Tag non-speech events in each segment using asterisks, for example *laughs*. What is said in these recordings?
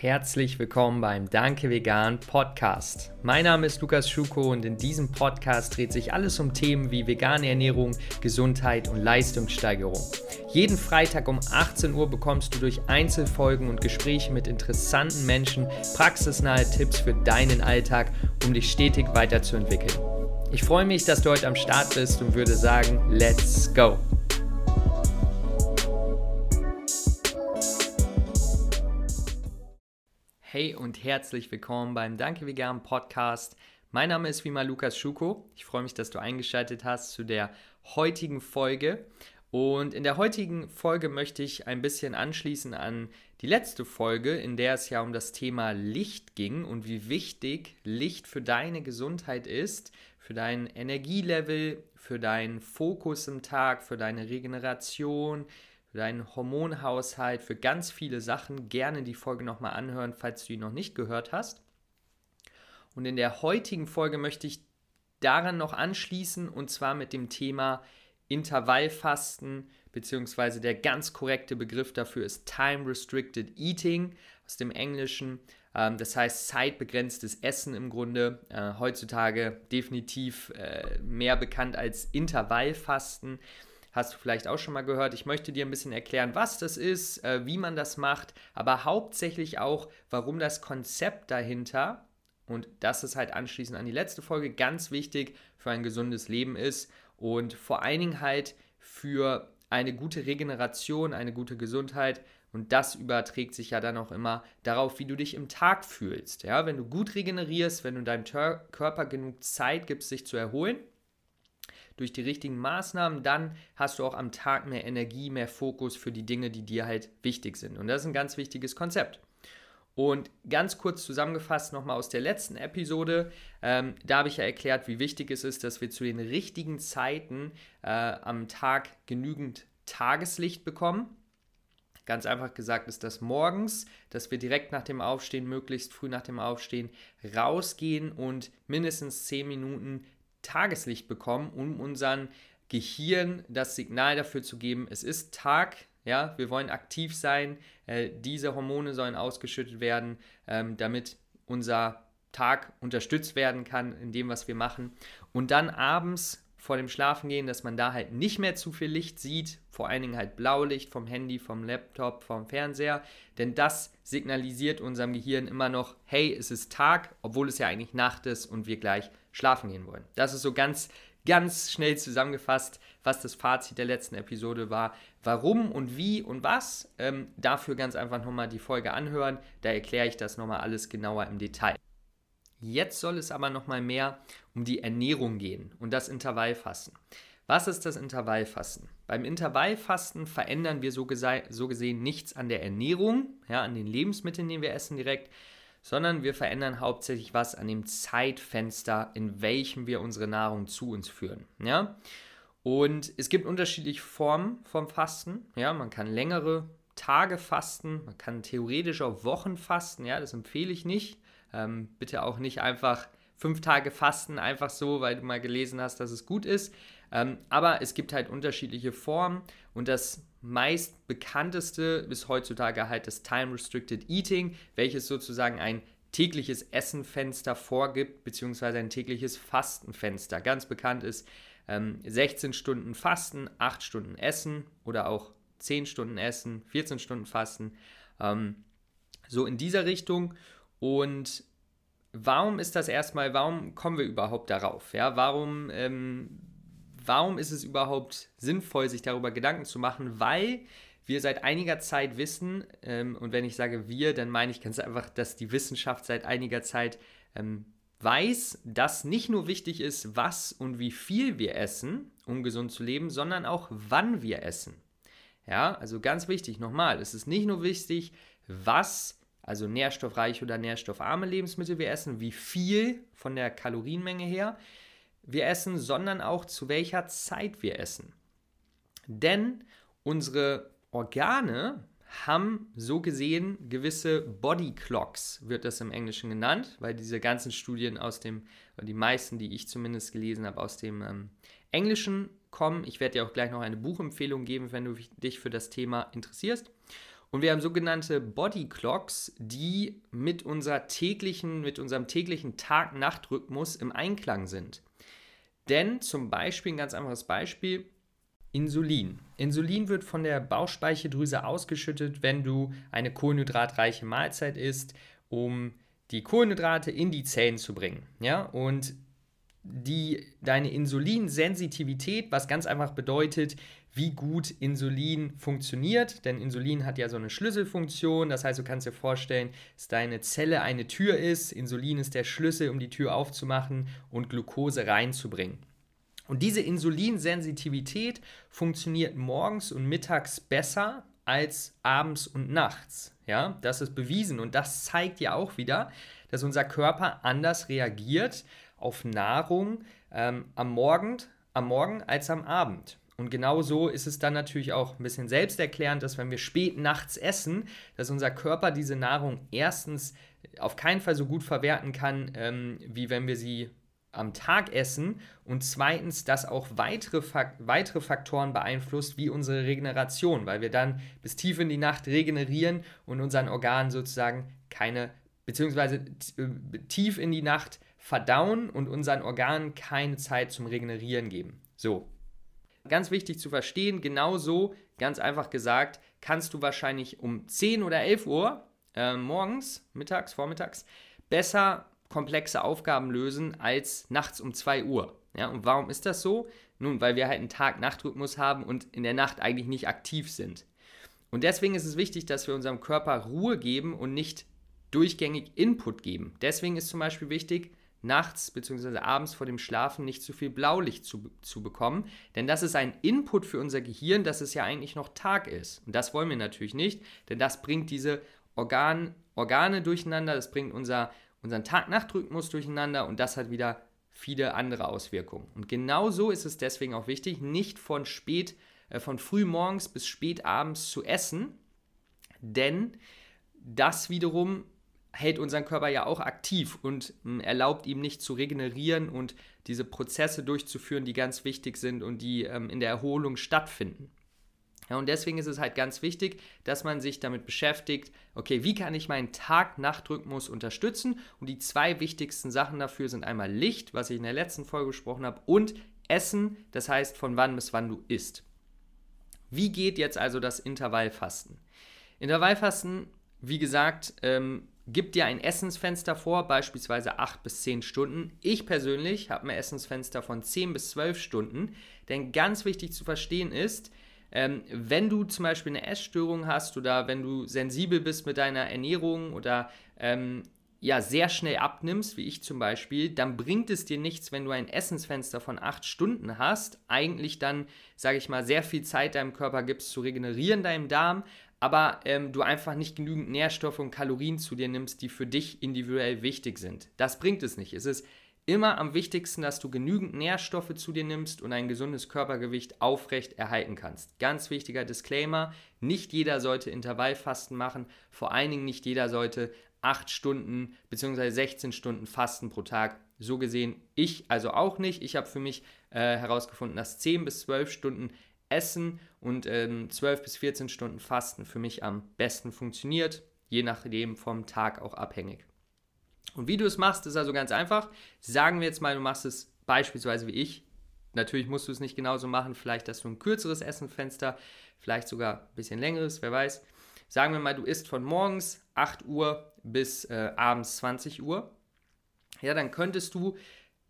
Herzlich willkommen beim Danke Vegan Podcast. Mein Name ist Lukas Schuko und in diesem Podcast dreht sich alles um Themen wie vegane Ernährung, Gesundheit und Leistungssteigerung. Jeden Freitag um 18 Uhr bekommst du durch Einzelfolgen und Gespräche mit interessanten Menschen praxisnahe Tipps für deinen Alltag, um dich stetig weiterzuentwickeln. Ich freue mich, dass du heute am Start bist und würde sagen, let's go! Hey und herzlich willkommen beim Danke Vegan Podcast. Mein Name ist wie mal Lukas Schuko. Ich freue mich, dass du eingeschaltet hast zu der heutigen Folge. Und in der heutigen Folge möchte ich ein bisschen anschließen an die letzte Folge, in der es ja um das Thema Licht ging und wie wichtig Licht für deine Gesundheit ist, für dein Energielevel, für deinen Fokus im Tag, für deine Regeneration, deinen Hormonhaushalt, für ganz viele Sachen gerne die Folge nochmal anhören, falls du ihn noch nicht gehört hast. Und in der heutigen Folge möchte ich daran noch anschließen und zwar mit dem Thema Intervallfasten, beziehungsweise der ganz korrekte Begriff dafür ist Time Restricted Eating aus dem Englischen. Ähm, das heißt zeitbegrenztes Essen im Grunde. Äh, heutzutage definitiv äh, mehr bekannt als Intervallfasten hast du vielleicht auch schon mal gehört. Ich möchte dir ein bisschen erklären, was das ist, äh, wie man das macht, aber hauptsächlich auch, warum das Konzept dahinter, und das ist halt anschließend an die letzte Folge, ganz wichtig für ein gesundes Leben ist und vor allen Dingen halt für eine gute Regeneration, eine gute Gesundheit. Und das überträgt sich ja dann auch immer darauf, wie du dich im Tag fühlst. Ja, wenn du gut regenerierst, wenn du deinem Körper genug Zeit gibst, sich zu erholen, durch die richtigen Maßnahmen, dann hast du auch am Tag mehr Energie, mehr Fokus für die Dinge, die dir halt wichtig sind. Und das ist ein ganz wichtiges Konzept. Und ganz kurz zusammengefasst nochmal aus der letzten Episode, ähm, da habe ich ja erklärt, wie wichtig es ist, dass wir zu den richtigen Zeiten äh, am Tag genügend Tageslicht bekommen. Ganz einfach gesagt ist das morgens, dass wir direkt nach dem Aufstehen, möglichst früh nach dem Aufstehen, rausgehen und mindestens 10 Minuten Tageslicht bekommen, um unseren Gehirn das Signal dafür zu geben, es ist Tag, ja, wir wollen aktiv sein, äh, diese Hormone sollen ausgeschüttet werden, ähm, damit unser Tag unterstützt werden kann in dem, was wir machen. Und dann abends vor dem Schlafengehen, dass man da halt nicht mehr zu viel Licht sieht, vor allen Dingen halt Blaulicht vom Handy, vom Laptop, vom Fernseher, denn das signalisiert unserem Gehirn immer noch, hey, es ist Tag, obwohl es ja eigentlich Nacht ist und wir gleich schlafen gehen wollen. Das ist so ganz, ganz schnell zusammengefasst, was das Fazit der letzten Episode war. Warum und wie und was, ähm, dafür ganz einfach nochmal die Folge anhören. Da erkläre ich das nochmal alles genauer im Detail. Jetzt soll es aber nochmal mehr um die Ernährung gehen und das Intervallfasten. Was ist das Intervallfasten? Beim Intervallfasten verändern wir so, so gesehen nichts an der Ernährung, ja, an den Lebensmitteln, die wir essen direkt, sondern wir verändern hauptsächlich was an dem Zeitfenster, in welchem wir unsere Nahrung zu uns führen. Ja? Und es gibt unterschiedliche Formen vom Fasten. Ja? Man kann längere Tage fasten, man kann theoretisch auch Wochen fasten. Ja? Das empfehle ich nicht. Ähm, bitte auch nicht einfach fünf Tage fasten, einfach so, weil du mal gelesen hast, dass es gut ist. Ähm, aber es gibt halt unterschiedliche Formen und das meist bekannteste ist heutzutage halt das Time Restricted Eating, welches sozusagen ein tägliches Essenfenster vorgibt, beziehungsweise ein tägliches Fastenfenster. Ganz bekannt ist ähm, 16 Stunden Fasten, 8 Stunden Essen oder auch 10 Stunden Essen, 14 Stunden Fasten. Ähm, so in dieser Richtung. Und warum ist das erstmal, warum kommen wir überhaupt darauf? Ja, warum ähm, warum ist es überhaupt sinnvoll, sich darüber Gedanken zu machen? Weil wir seit einiger Zeit wissen, ähm, und wenn ich sage wir, dann meine ich ganz einfach, dass die Wissenschaft seit einiger Zeit ähm, weiß, dass nicht nur wichtig ist, was und wie viel wir essen, um gesund zu leben, sondern auch wann wir essen. Ja, also ganz wichtig, nochmal, es ist nicht nur wichtig, was, also nährstoffreiche oder nährstoffarme Lebensmittel wir essen, wie viel von der Kalorienmenge her, wir essen, sondern auch zu welcher Zeit wir essen. Denn unsere Organe haben so gesehen gewisse Body Clocks, wird das im Englischen genannt, weil diese ganzen Studien aus dem, die meisten, die ich zumindest gelesen habe, aus dem ähm, Englischen kommen. Ich werde dir auch gleich noch eine Buchempfehlung geben, wenn du dich für das Thema interessierst. Und wir haben sogenannte Body Clocks, die mit, unserer täglichen, mit unserem täglichen Tag-Nacht-Rhythmus im Einklang sind. Denn zum Beispiel, ein ganz einfaches Beispiel, Insulin. Insulin wird von der Bauchspeicheldrüse ausgeschüttet, wenn du eine kohlenhydratreiche Mahlzeit isst, um die Kohlenhydrate in die Zellen zu bringen. Ja? Und die, deine Insulinsensitivität, was ganz einfach bedeutet, wie gut Insulin funktioniert, denn Insulin hat ja so eine Schlüsselfunktion, das heißt, du kannst dir vorstellen, dass deine Zelle eine Tür ist, Insulin ist der Schlüssel, um die Tür aufzumachen und Glucose reinzubringen. Und diese Insulinsensitivität funktioniert morgens und mittags besser als abends und nachts. Ja, das ist bewiesen und das zeigt ja auch wieder, dass unser Körper anders reagiert auf Nahrung ähm, am, Morgen, am Morgen als am Abend. Und genau so ist es dann natürlich auch ein bisschen selbsterklärend, dass wenn wir spät nachts essen, dass unser Körper diese Nahrung erstens auf keinen Fall so gut verwerten kann, ähm, wie wenn wir sie am Tag essen und zweitens, dass auch weitere, Fak weitere Faktoren beeinflusst, wie unsere Regeneration, weil wir dann bis tief in die Nacht regenerieren und unseren Organen sozusagen keine, beziehungsweise äh, tief in die Nacht verdauen und unseren Organen keine Zeit zum Regenerieren geben. So. Ganz wichtig zu verstehen, genauso, ganz einfach gesagt, kannst du wahrscheinlich um 10 oder 11 Uhr äh, morgens, mittags, vormittags, besser komplexe Aufgaben lösen als nachts um 2 Uhr. Ja, und warum ist das so? Nun, weil wir halt einen Tag-Nacht-Rhythmus haben und in der Nacht eigentlich nicht aktiv sind. Und deswegen ist es wichtig, dass wir unserem Körper Ruhe geben und nicht durchgängig Input geben. Deswegen ist zum Beispiel wichtig, nachts bzw. abends vor dem Schlafen nicht zu viel Blaulicht zu, zu bekommen. Denn das ist ein Input für unser Gehirn, dass es ja eigentlich noch Tag ist. Und das wollen wir natürlich nicht, denn das bringt diese Organ, Organe durcheinander, das bringt unser, unseren Tag-Nacht-Rhythmus durcheinander und das hat wieder viele andere Auswirkungen. Und genau so ist es deswegen auch wichtig, nicht von spät, äh, von früh morgens bis spät abends zu essen, denn das wiederum hält unseren Körper ja auch aktiv und hm, erlaubt ihm nicht zu regenerieren und diese Prozesse durchzuführen, die ganz wichtig sind und die ähm, in der Erholung stattfinden. Ja, und deswegen ist es halt ganz wichtig, dass man sich damit beschäftigt, okay, wie kann ich meinen Tag-Nacht-Rhythmus unterstützen? Und die zwei wichtigsten Sachen dafür sind einmal Licht, was ich in der letzten Folge gesprochen habe, und Essen, das heißt von wann bis wann du isst. Wie geht jetzt also das Intervallfasten? Intervallfasten, wie gesagt, ähm, gibt dir ein Essensfenster vor, beispielsweise 8 bis 10 Stunden. Ich persönlich habe ein Essensfenster von 10 bis 12 Stunden, denn ganz wichtig zu verstehen ist, ähm, wenn du zum Beispiel eine Essstörung hast oder wenn du sensibel bist mit deiner Ernährung oder ähm, ja, sehr schnell abnimmst, wie ich zum Beispiel, dann bringt es dir nichts, wenn du ein Essensfenster von 8 Stunden hast, eigentlich dann, sage ich mal, sehr viel Zeit deinem Körper gibst zu regenerieren, deinem Darm, aber ähm, du einfach nicht genügend Nährstoffe und Kalorien zu dir nimmst, die für dich individuell wichtig sind. Das bringt es nicht. Es ist immer am wichtigsten, dass du genügend Nährstoffe zu dir nimmst und ein gesundes Körpergewicht aufrecht erhalten kannst. Ganz wichtiger Disclaimer, nicht jeder sollte Intervallfasten machen, vor allen Dingen nicht jeder sollte 8 Stunden bzw. 16 Stunden Fasten pro Tag. So gesehen ich also auch nicht. Ich habe für mich äh, herausgefunden, dass 10 bis 12 Stunden Essen und ähm, 12 bis 14 Stunden Fasten für mich am besten funktioniert, je nachdem vom Tag auch abhängig. Und wie du es machst, ist also ganz einfach. Sagen wir jetzt mal, du machst es beispielsweise wie ich. Natürlich musst du es nicht genauso machen, vielleicht hast du ein kürzeres Essenfenster, vielleicht sogar ein bisschen längeres, wer weiß. Sagen wir mal, du isst von morgens 8 Uhr bis äh, abends 20 Uhr. Ja, dann könntest du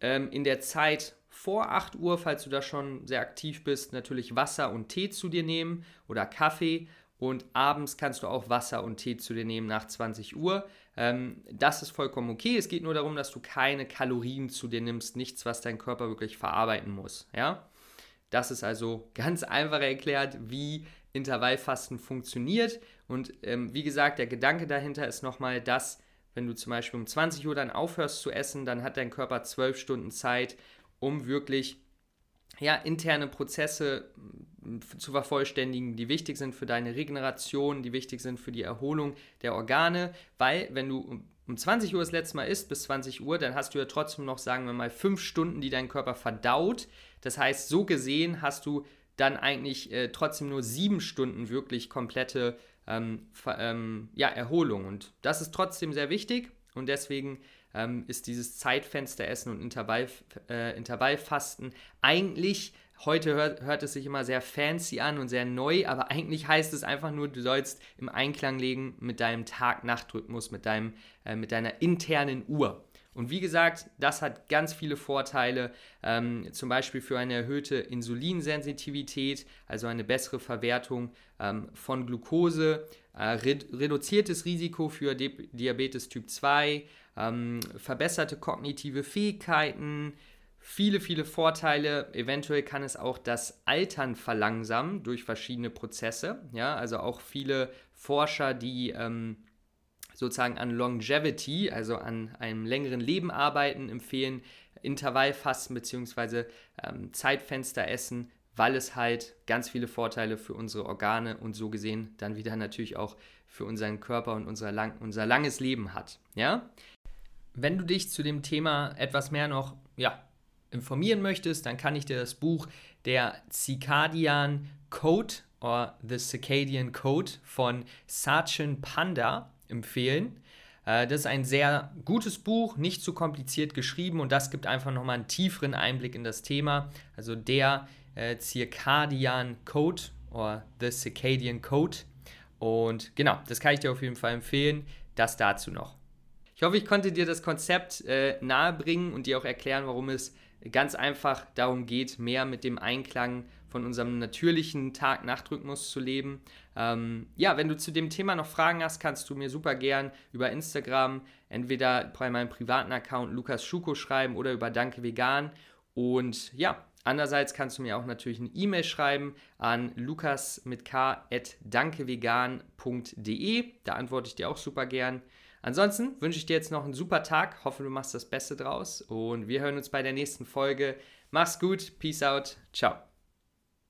ähm, in der Zeit vor 8 Uhr, falls du da schon sehr aktiv bist, natürlich Wasser und Tee zu dir nehmen oder Kaffee. Und abends kannst du auch Wasser und Tee zu dir nehmen nach 20 Uhr. Ähm, das ist vollkommen okay. Es geht nur darum, dass du keine Kalorien zu dir nimmst, nichts, was dein Körper wirklich verarbeiten muss. Ja? Das ist also *laughs* ganz einfach erklärt, wie Intervallfasten funktioniert. Und ähm, wie gesagt, der Gedanke dahinter ist nochmal, dass wenn du zum Beispiel um 20 Uhr dann aufhörst zu essen, dann hat dein Körper 12 Stunden Zeit, um wirklich ja, interne Prozesse zu vervollständigen, die wichtig sind für deine Regeneration, die wichtig sind für die Erholung der Organe, weil wenn du um 20 Uhr das letzte Mal isst, bis 20 Uhr, dann hast du ja trotzdem noch, sagen wir mal, fünf Stunden, die dein Körper verdaut. Das heißt, so gesehen hast du dann eigentlich äh, trotzdem nur sieben Stunden wirklich komplette ähm, ähm, ja, Erholung. Und das ist trotzdem sehr wichtig und deswegen ähm, ist dieses Zeitfenster Essen und Intervall, äh, Intervallfasten eigentlich Heute hört, hört, es sich immer sehr fancy an und sehr neu, aber eigentlich heißt es einfach nur, du sollst im Einklang legen mit deinem Tag-Nacht-Rhythmus, mit, äh, mit deiner internen Uhr. Und wie gesagt, das hat ganz viele Vorteile, ähm, zum Beispiel für eine erhöhte Insulinsensitivität, also eine bessere Verwertung ähm, von Glucose, äh, red reduziertes Risiko für Di Diabetes Typ 2, ähm, verbesserte kognitive Fähigkeiten, viele, viele Vorteile. Eventuell kann es auch das Altern verlangsamen durch verschiedene Prozesse. Ja, also auch viele Forscher, die ähm, sozusagen an Longevity, also an einem längeren Leben arbeiten, empfehlen Intervallfasten bzw. Ähm, Zeitfenster essen, weil es halt ganz viele Vorteile für unsere Organe und so gesehen dann wieder natürlich auch für unseren Körper und unser, lang, unser langes Leben hat. Ja? Wenn du dich zu dem Thema etwas mehr noch ja, informieren möchtest, dann kann ich dir das Buch Der Circadian Code oder The Circadian Code von Sachin Panda empfehlen. Äh, das ist ein sehr gutes Buch, nicht zu kompliziert geschrieben und das gibt einfach nochmal einen tieferen Einblick in das Thema. Also der äh, Circadian Code oder The Circadian Code. Und genau, das kann ich dir auf jeden Fall empfehlen. Das dazu noch. Ich hoffe, ich konnte dir das Konzept äh, nahebringen und dir auch erklären, warum es ganz einfach darum geht, mehr mit dem Einklang von unserem natürlichen Tag-Nacht-Rhythmus zu leben. Ähm, ja, wenn du zu dem Thema noch Fragen hast, kannst du mir super gern über Instagram entweder bei meinem privaten Account Lukas Schuko schreiben oder über Danke Vegan. Und ja, andererseits kannst du mir auch natürlich eine E-Mail schreiben an lukas mit k. Da antworte ich dir auch super gern. Ansonsten wünsche ich dir jetzt noch einen super Tag. Hoffe, du machst das Beste draus. Und wir hören uns bei der nächsten Folge. Mach's gut. Peace out. Ciao.